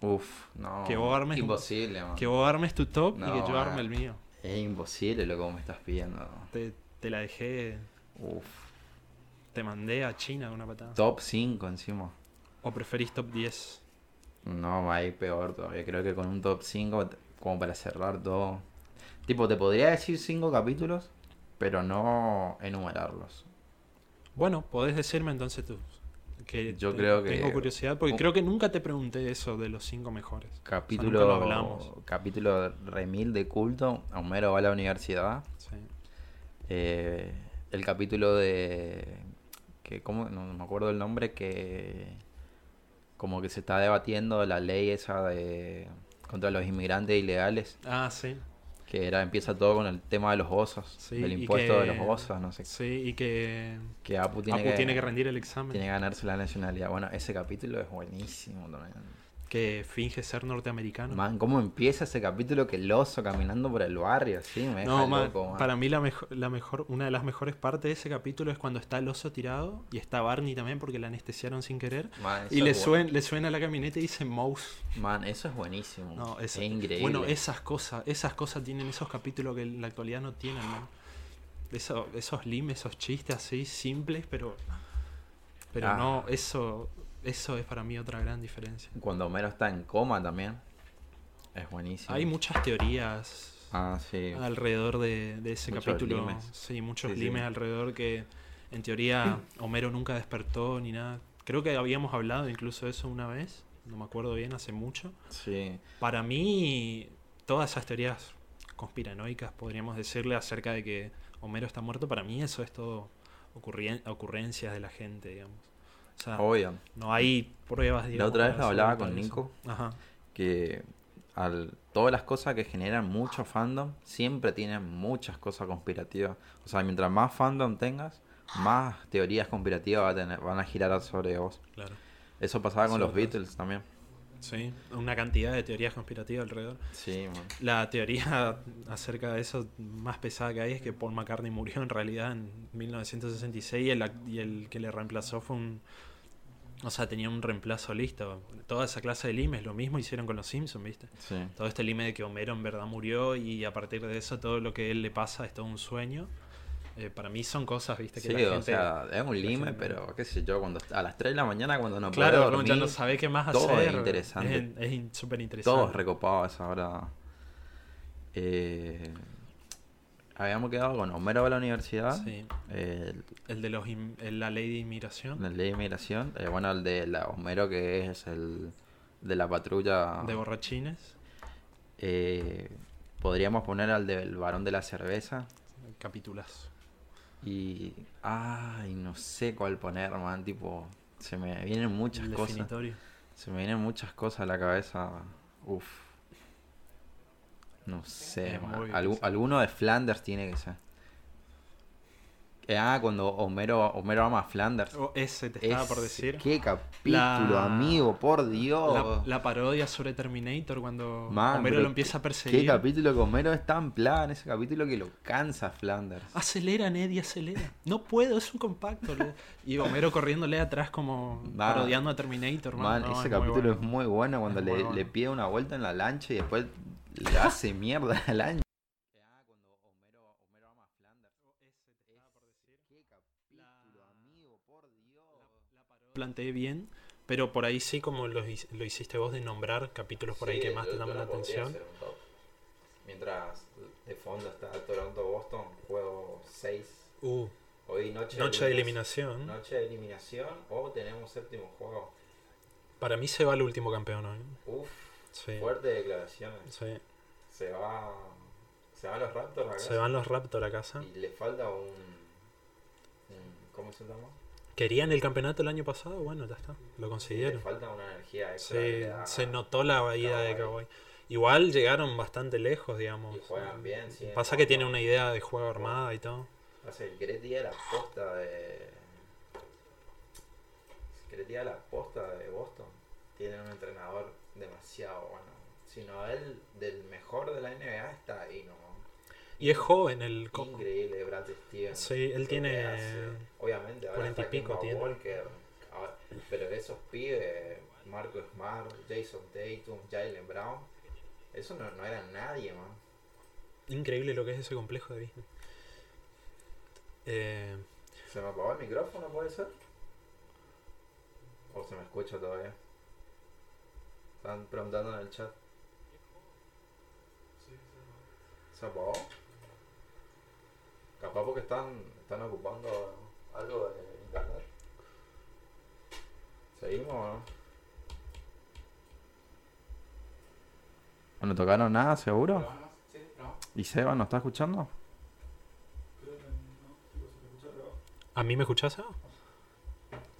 Uf, no. Que vos armes Imposible, man. Que vos armes tu top y que yo arme el mío. Es imposible lo que vos me estás pidiendo. Te, te la dejé, Uf. te mandé a China de una patada. Top 5 encima. ¿O preferís top 10? No, ahí peor todavía. Creo que con un top 5, como para cerrar todo. Tipo, te podría decir 5 capítulos, pero no enumerarlos. Bueno, podés decirme entonces tú. Que Yo te- creo que- Tengo curiosidad, porque un- creo que nunca te pregunté eso de los cinco mejores. Capítulo, nunca lo hablamos. capítulo remil de culto. Homero va a la universidad. Sí. Eh, el capítulo de. que ¿Cómo? No, no me acuerdo el nombre. Que. Como que se está debatiendo la ley esa de. contra los inmigrantes ilegales. Ah, sí. Que era, empieza todo con el tema de los osos. Sí, del impuesto de los osos, no sé. Sí, y que Que Apu tiene, Apu que, tiene que rendir el examen. tiene que ganarse la nacionalidad. Bueno, ese capítulo es buenísimo también. Que finge ser norteamericano. Man, ¿cómo empieza ese capítulo que el oso caminando por el barrio? Sí, me deja No, man, loco, man. para mí la mejor, la mejor, una de las mejores partes de ese capítulo es cuando está el oso tirado y está Barney también porque la anestesiaron sin querer. Man, Y le, es bu- suen- le suena a la camioneta y dice Mouse. Man, eso es buenísimo. No, es eso- increíble. Bueno, esas cosas, esas cosas tienen esos capítulos que en la actualidad no tienen, man. Eso- esos limes, esos chistes así simples, pero. Pero Ah. no, eso, eso es para mí otra gran diferencia. Cuando Homero está en coma también. Es buenísimo. Hay muchas teorías Ah, sí. alrededor de, de ese Muchos capítulo. limes. Sí, muchos Sí, sí. limes alrededor que en teoría Homero nunca despertó ni nada. Creo que habíamos hablado incluso de eso una vez, no me acuerdo bien, hace mucho. Sí. Para mí, todas esas teorías conspiranoicas, podríamos decirle, acerca de que Homero está muerto, para mí eso es todo ocurrencias de la gente, digamos. O sea, Obvio. no hay pruebas, La digamos, otra vez lo hablaba con. Nico. Ajá. Que al, todas las cosas que generan mucho fandom siempre tienen muchas cosas conspirativas. O sea, mientras más fandom tengas, más teorías conspirativas va a tener, van a girar sobre vos. Claro. Eso pasaba con Sí, los. Beatles también. Sí, una cantidad de teorías conspirativas alrededor. Sí, man. La teoría acerca de eso más pesada que hay es que Paul McCartney murió en realidad en 1966 y el, y el que le reemplazó fue un... O sea, tenía un reemplazo listo. Toda esa clase de limes, lo mismo hicieron con los Simpsons, ¿viste? Sí. Todo este lime de que Homero en verdad murió y a partir de eso todo lo que a él le pasa es todo un sueño. Eh, para mí son cosas, ¿viste? Que Sí, la o gente... sea, es un la lime, gente- pero qué sé yo, cuando a las 3 de la mañana cuando no Claro, puedo como ya no dormir, sabe qué más todo es interesante. Es, es súper interesante. todos recopados a esa hora. Eh, habíamos quedado con Homero a la universidad, Sí. el, El de los la ley de inmigración. el de inmigración, eh, bueno, el de la Homero que es el de la patrulla. De borrachines. Podríamos poner al del varón de la cerveza. Capítulas. Y. Ay, no sé cuál poner, man. Tipo, se me vienen muchas El cosas. Se me vienen muchas cosas a la cabeza. Uf. No sé, man. Algu- alguno de Flanders tiene que ser. Ah, cuando Homero, Homero ama a Flanders. Oh, ese te estaba por decir. Qué capítulo, La- amigo, por Dios. La, la parodia sobre Terminator cuando Man, Homero lo empieza a Qué perseguir. capítulo que Homero es tan plan, ese capítulo que lo cansa Flanders. Acelera, Neddy, acelera. No puedo, es un compacto. Y Homero corriéndole atrás como parodiando a Terminator. Man, Man, No, ese es muy capítulo bueno. es muy bueno cuando le, muy bueno. le pide una vuelta en la lancha y después le hace mierda a la lancha. Ah, cuando Homero, Homero ama a Flanders. Qué capítulo, amigo, por Dios. Planteé bien, pero por ahí sí, como lo, lo hiciste vos de nombrar capítulos por ahí que más te llaman la atención. Mientras de fondo está Toronto-Boston, juego 6. Uh, Hoy noche, noche de eliminación. Noche de eliminación o tenemos séptimo juego. Para mí se va el último campeón hoy. Uf, Sí, fuertes declaraciones. sí. Se va. Se van los Raptors acá. Se van los Raptors a casa. Y le falta un, un- ¿Cómo se llama? Querían el campeonato el año pasado, bueno, ya está. Lo consiguieron. falta una energía extra. Sí, se notó la ida de Kawhi. Igual llegaron bastante lejos, digamos. Y juegan bien, sí. Pasa que tiene una idea de juego armada y todo. Hace el Gretia la posta de. Gretia la posta de Boston. Tienen un entrenador demasiado bueno. sino él del mejor de la NBA está ahí, ¿no? Y es joven el coco. Increíble, Brad Stevens. Sí, él tiene hace. Obviamente, ahora 40 y pico tiene. Walker, ahora- pero esos pibes, Marco Smart, Jason Tatum, Jalen Brown, eso no, no era nadie, man. Increíble lo que es ese complejo de Disney. Eh, ¿Se me apagó el micrófono, puede ser? ¿O se me escucha todavía? Están preguntando en el chat. ¿Se apagó? Capaz porque están, están ocupando algo de internet. ¿Seguimos o no? ¿No tocaron nada, seguro? ¿Y Seba no está escuchando? ¿A mí me escuchás? Seba?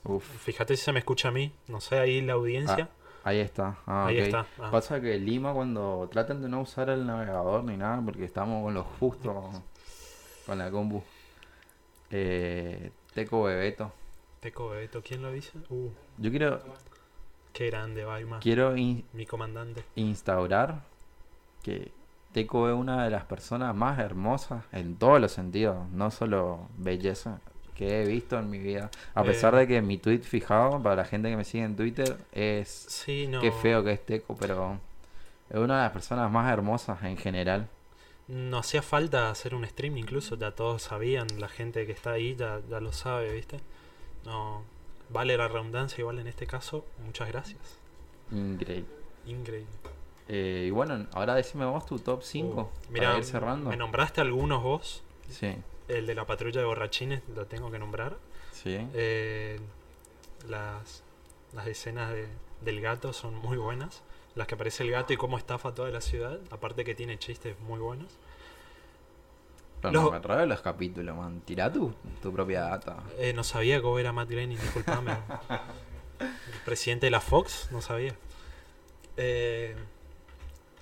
Uf, Fíjate si se me escucha a mí. No sé, ahí la audiencia. ahí está. Ah, ahí ok. está. Ah. Pasa que Lima cuando traten de no usar el navegador ni nada porque estamos con lo justo con la compu. Eh, Teco Bebeto. Teco Bebeto, ¿quién lo dice? Uh, Yo quiero qué grande, Baima. quiero in- Mi comandante. instaurar que Teco es una de las personas más hermosas en todos los sentidos, no solo belleza que he visto en mi vida. A Eh. pesar de que mi tweet fijado para la gente que me sigue en Twitter es Sí, no. qué feo que es Teco, pero es una de las personas más hermosas en general. No hacía falta hacer un stream incluso, ya todos sabían, la gente que está ahí ya, ya lo sabe, ¿viste? No, vale la redundancia igual en este caso, muchas gracias. Increíble. Increíble. Eh, y bueno, ahora decime vos tu top 5 Uh, mira, ir cerrando. me nombraste algunos vos, Sí, el de la patrulla de borrachines lo tengo que nombrar. sí. Eh, las, las escenas de- del gato son muy buenas. Las que aparece el gato y cómo estafa toda la ciudad. Aparte que tiene chistes muy buenos. Pero los- no me enredo los capítulos, man. Tira tu, tu propia data. Eh, no sabía cómo era Matt Groening, disculpame. el presidente de la Fox, no sabía. Eh,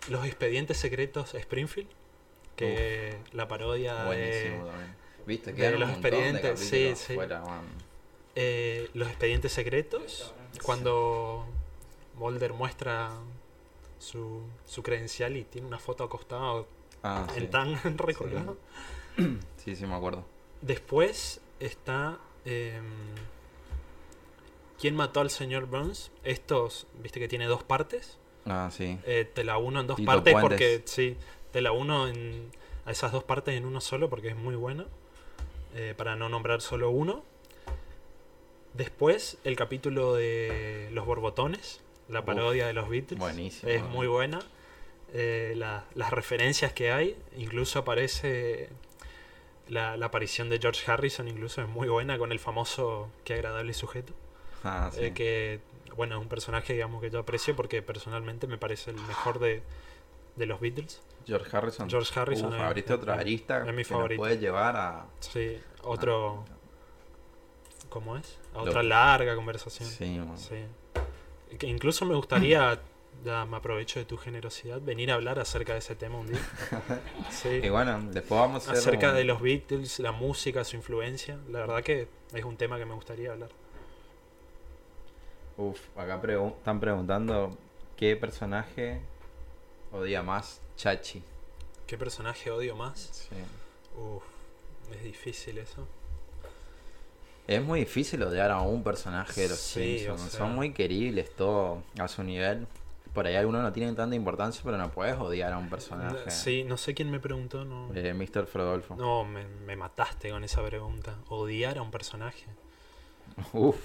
los expedientes secretos Springfield, que la parodia de Buenísimo también. Viste, de quedaron los montón de expedientes, sí, sí. fuera, man. eh, los expedientes secretos, cuando Mulder muestra su, su credencial y tiene una foto acostado Ah, sí. en tan recolgado. Sí, sí, me acuerdo. Después está. em, ¿Quién mató al señor Burns? Estos, viste que tiene dos partes. Ah, sí. Eh, te la uno en dos Tito partes Puentes. porque. Sí, te la uno en, a esas dos partes en uno solo porque es muy bueno. eh, para no nombrar solo uno. Después, el capítulo de Los Borbotones, la Uf, parodia de los Beatles. buenísimo. Es muy buena. Eh, la- las referencias que hay, incluso aparece la, la aparición de George Harrison, incluso es muy buena con el famoso Qué agradable sujeto. Ah, sí. Eh, que, bueno, es un personaje, digamos, que yo aprecio porque personalmente me parece el mejor de, de los Beatles. George Harrison. George Harrison Uf, es- abriste otra arista es mi que nos puede llevar a... Sí, otro. ¿Cómo es? A Lo- otra larga conversación. Sí, man. Sí. Que incluso me gustaría, ya me aprovecho de tu generosidad, venir a hablar acerca de ese tema un día. Sí. Y bueno, después vamos a Acerca un- de los Beatles, la música, su influencia. La verdad que es un tema que me gustaría hablar. Uf, acá pregu- están preguntando qué personaje odia más Chachi. ¿Qué personaje odio más? Sí. Uf, es difícil eso. Es muy difícil odiar a un personaje de los Sí, Simpsons. o sea- Son muy queribles, todo a su nivel. Por ahí algunos no tienen tanta importancia, pero no puedes odiar a un personaje. Sí, no sé quién me preguntó, no. Eh, Mr. Frodolfo. No, me, me mataste con esa pregunta. Odiar a un personaje. Uf,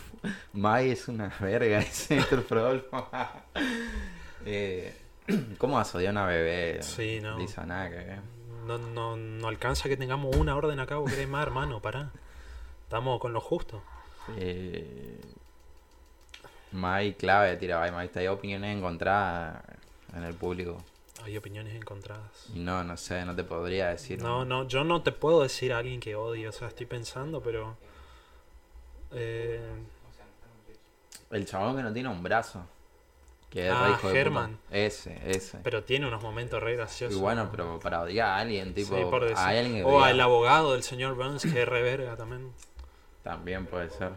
Mai es una verga ese Mr. Frodolfo. eh, ¿Cómo vas a odiar a una bebé? Sí, no. Lisa nada que. No, no, no alcanza que tengamos una orden acá, vos querés más, hermano, pará. Estamos con lo justo. Eh, Mai clave, tira, Mai, hay opiniones encontradas en el público. Hay opiniones encontradas. Y no, no sé, no te podría decir. No, no, yo no te puedo decir a alguien que odie, o sea, estoy pensando, pero... Eh, El chabón que no tiene un brazo. Que es Ah, hijo de puta. Herman. Ese, ese. pero tiene unos momentos re graciosos. y bueno, pero para odiar a alguien, tipo. Sí, por decir. hay alguien que O al abogado del señor Burns, que es re verga también. También puede ser.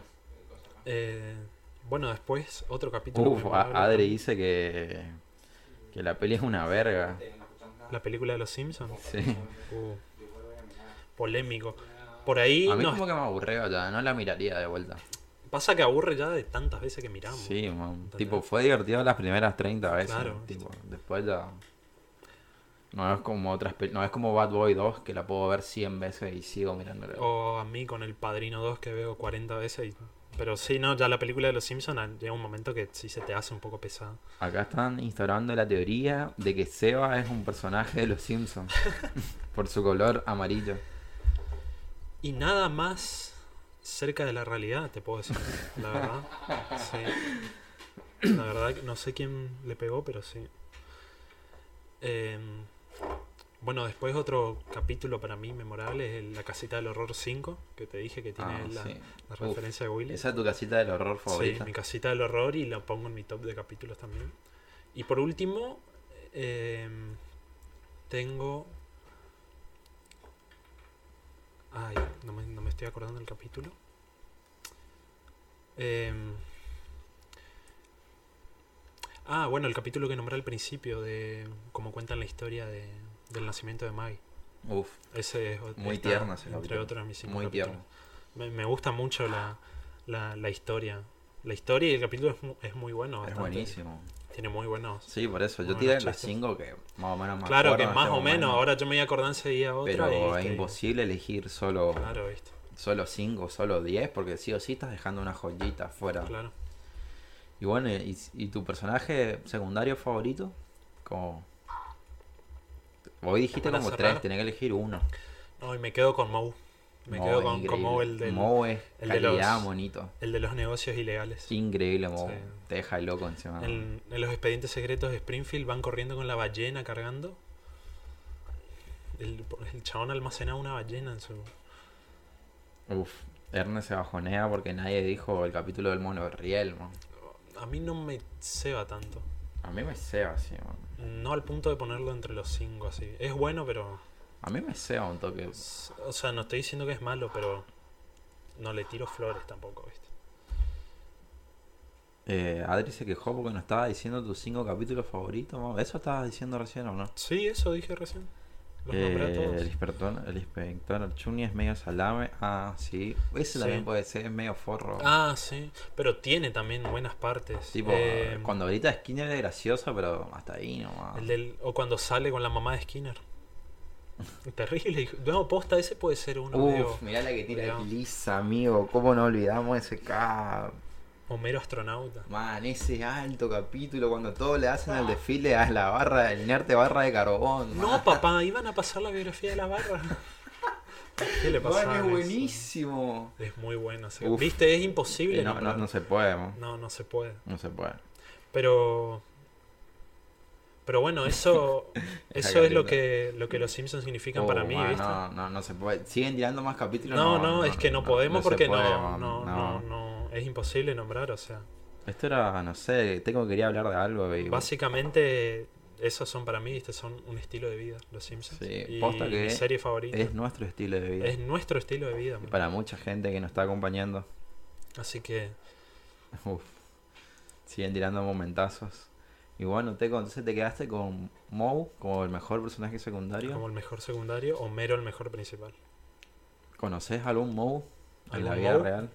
Eh, bueno, después, otro capítulo. Uf, Adri dice que. Que la peli es una verga. La película de los Simpsons. Sí. Uh, polémico. Por ahí A mí como que me aburrió ya, no la miraría de vuelta. pasa que aburre ya de tantas veces que miramos. Sí. Tipo, fue divertido las primeras 30 veces. Claro. Tipo, después ya. No es como otras no es como Bad Boy 2 que la puedo ver 100 veces y sigo mirándola. O a mí con el Padrino 2 que veo 40 veces. y- Pero sí, no, ya la película de los Simpsons ah, llega un momento que sí se te hace un poco pesada. Acá están instaurando la teoría de que Seba es un personaje de los Simpsons por su color amarillo. Y nada más cerca de la realidad, te puedo decir. La verdad. Sí. La verdad que no sé quién le pegó, pero sí. Eh, bueno, después otro capítulo para mí memorable es La Casita del Horror 5, que te dije que tiene Ah, la, sí. la Uf, referencia de Willy. Esa es tu casita del horror Sí, favorita. mi casita del horror y lo pongo en mi top de capítulos también. Y por último, eh, tengo... Ay, no me, no me estoy acordando del capítulo. Eh, ah, bueno, el capítulo que nombré al principio de cómo cuentan la historia de, del nacimiento de Maggie. Uf, Ese es, Muy está tierno ese Entre capítulo. otros mis cinco muy tierno. Me, me gusta mucho la, la, la historia. La historia y el capítulo es, mu- es muy bueno. Es buenísimo. Tiene muy buenos. Sí, por eso. Yo Muy tiré las. 5 que más o menos me claro, que más este o menos. Ahora yo me voy a acordar enseguida otra. Pero y es que- imposible elegir solo Claro, viste. solo 5, solo 10, porque sí o sí estás dejando una joyita afuera. Claro. Y bueno, ¿y, y tu personaje secundario favorito? Como... Hoy dijiste como cerrar. 3, tenés que elegir uno. No, y me quedo con Moe. Me Moe quedo con, con. Moe, el, del- Moe es el de calidad, los- monito. el de los negocios ilegales. Increíble Moe. Sí. Te deja loco encima. En, en los expedientes secretos de Springfield van corriendo con la ballena cargando. El, el chabón almacenaba una ballena en su. Uf, Ernest se bajonea porque nadie dijo el capítulo del mono riel, man. A mí no me ceba tanto. A mí me ceba así, man. No al punto de ponerlo entre los cinco así. Es bueno, pero. A mí me ceba un toque. O sea, no estoy diciendo que es malo, pero. No le tiro flores tampoco, ¿viste? Eh, Adri se quejó porque no estaba diciendo tus cinco capítulos favoritos. man. ¿Eso estabas diciendo recién o no? Sí, eso dije recién. Los Eh, el inspector, el inspector Archuni es medio salame. Ah, sí. Ese Sí. también puede ser, es medio forro. Ah, sí. Pero tiene también buenas partes. tipo, Eh, cuando grita Skinner es gracioso, pero hasta ahí nomás. el del, o cuando sale con la mamá de Skinner. Terrible. No, posta, ese puede ser uno medio Uf, mirá la que tira medio Lisa, amigo. ¿Cómo no olvidamos ese K? Homero astronauta. Man, ese alto capítulo cuando todos le hacen el desfile a la barra, el inerte barra de carbón. No, man. papá, iban a pasar la biografía de la barra. ¿Qué le Man, pasaba? es buenísimo. Es muy bueno. Uf. Viste, es imposible. Eh, no, no, no se puede, man. no, no se puede. No se puede. Pero. Pero bueno, eso. Eso es lo que, lo que los Simpsons significan Oh, para mí, ¿viste? no, no, no se puede. Siguen tirando más capítulos. No, no, es que no, podemos porque puede, no, no, no, es imposible nombrar, o sea. Esto era, no sé, tengo quería hablar de algo. y- Básicamente, esos son para mí, ¿viste? son un estilo de vida, los Simpsons. Sí, y posta que mi serie favorita. es nuestro estilo de vida. Es nuestro estilo de vida. Y para mucha gente que nos está acompañando. Así que, Uf. Siguen tirando momentazos. Y bueno, Teco, entonces te quedaste con Moe como el mejor personaje secundario. como el mejor secundario, Homero el mejor principal. ¿Conoces algún Moe en la ¿Algún vida Moe? real?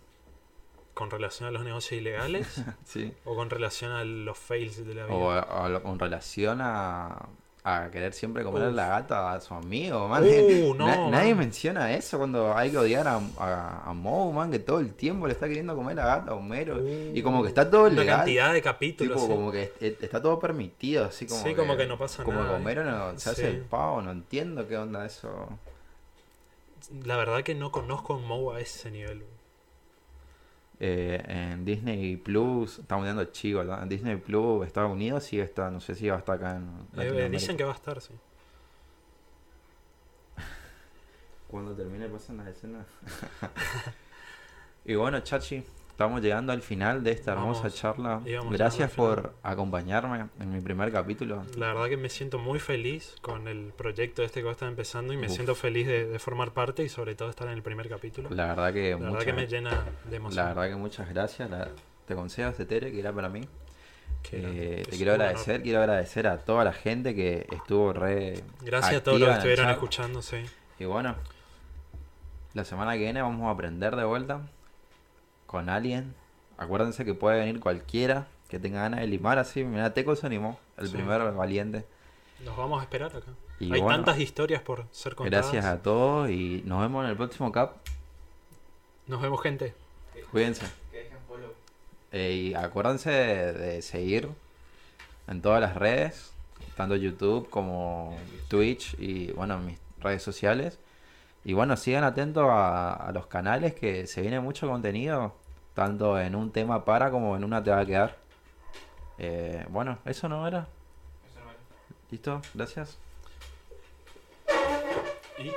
¿Con relación a los negocios ilegales? Sí. ¿O con relación a los fails de la vida? O, a- a- con relación a, a querer siempre comer la gata a su amigo, man. Uh, no, Na- nadie menciona eso cuando hay que odiar a, a, a Moe, man, que todo el tiempo le está queriendo comer la gata a Homero. y como que está todo Uh, Una legal. cantidad de capítulos. Tipo, sí. como que est- est- está todo permitido, así como Sí, como que no pasa como nada, que Homero no, se hace Sí. el pavo, no entiendo qué onda eso. La verdad que no conozco a Moe a ese nivel. Eh, en Disney Plus, estamos viendo chivo, ¿verdad? En Disney Plus, Estados Unidos, sí está, no sé si va a estar acá en Eh, dicen que va a estar, sí. Cuando termine pasan las escenas. y bueno, Chachi, estamos llegando al final de esta hermosa Vamos, charla. Gracias por acompañarme en mi primer capítulo. La verdad que me siento muy feliz con el proyecto este que está empezando y me Uf. siento feliz de, de formar parte y sobre todo estar en el primer capítulo. La, La verdad que verdad muchas, que me llena de la emoción. verdad que muchas gracias. La- te concedo este Tere que era para mí. Eh, te quiero un honor. agradecer, quiero agradecer a toda la gente que estuvo re. Gracias a todos los que estuvieron escuchando, sí. Y bueno, la semana que viene vamos a aprender de vuelta con alguien. Acuérdense que puede venir cualquiera que tenga ganas de limar así. Mira, Teco se animó, el Sí. primer valiente. Nos vamos a esperar acá. Y Hay bueno, tantas historias por ser contadas. Gracias a todos y nos vemos en el próximo cap. Nos vemos, gente. Cuídense. Eh, y acuérdense de, de seguir en todas las redes, tanto YouTube como Twitch y bueno, mis redes sociales. Y bueno, sigan atentos a, a los canales que se viene mucho contenido, tanto en un tema para como en una te va a quedar. Eh, bueno, eso no era. ¿Listo? Gracias. Y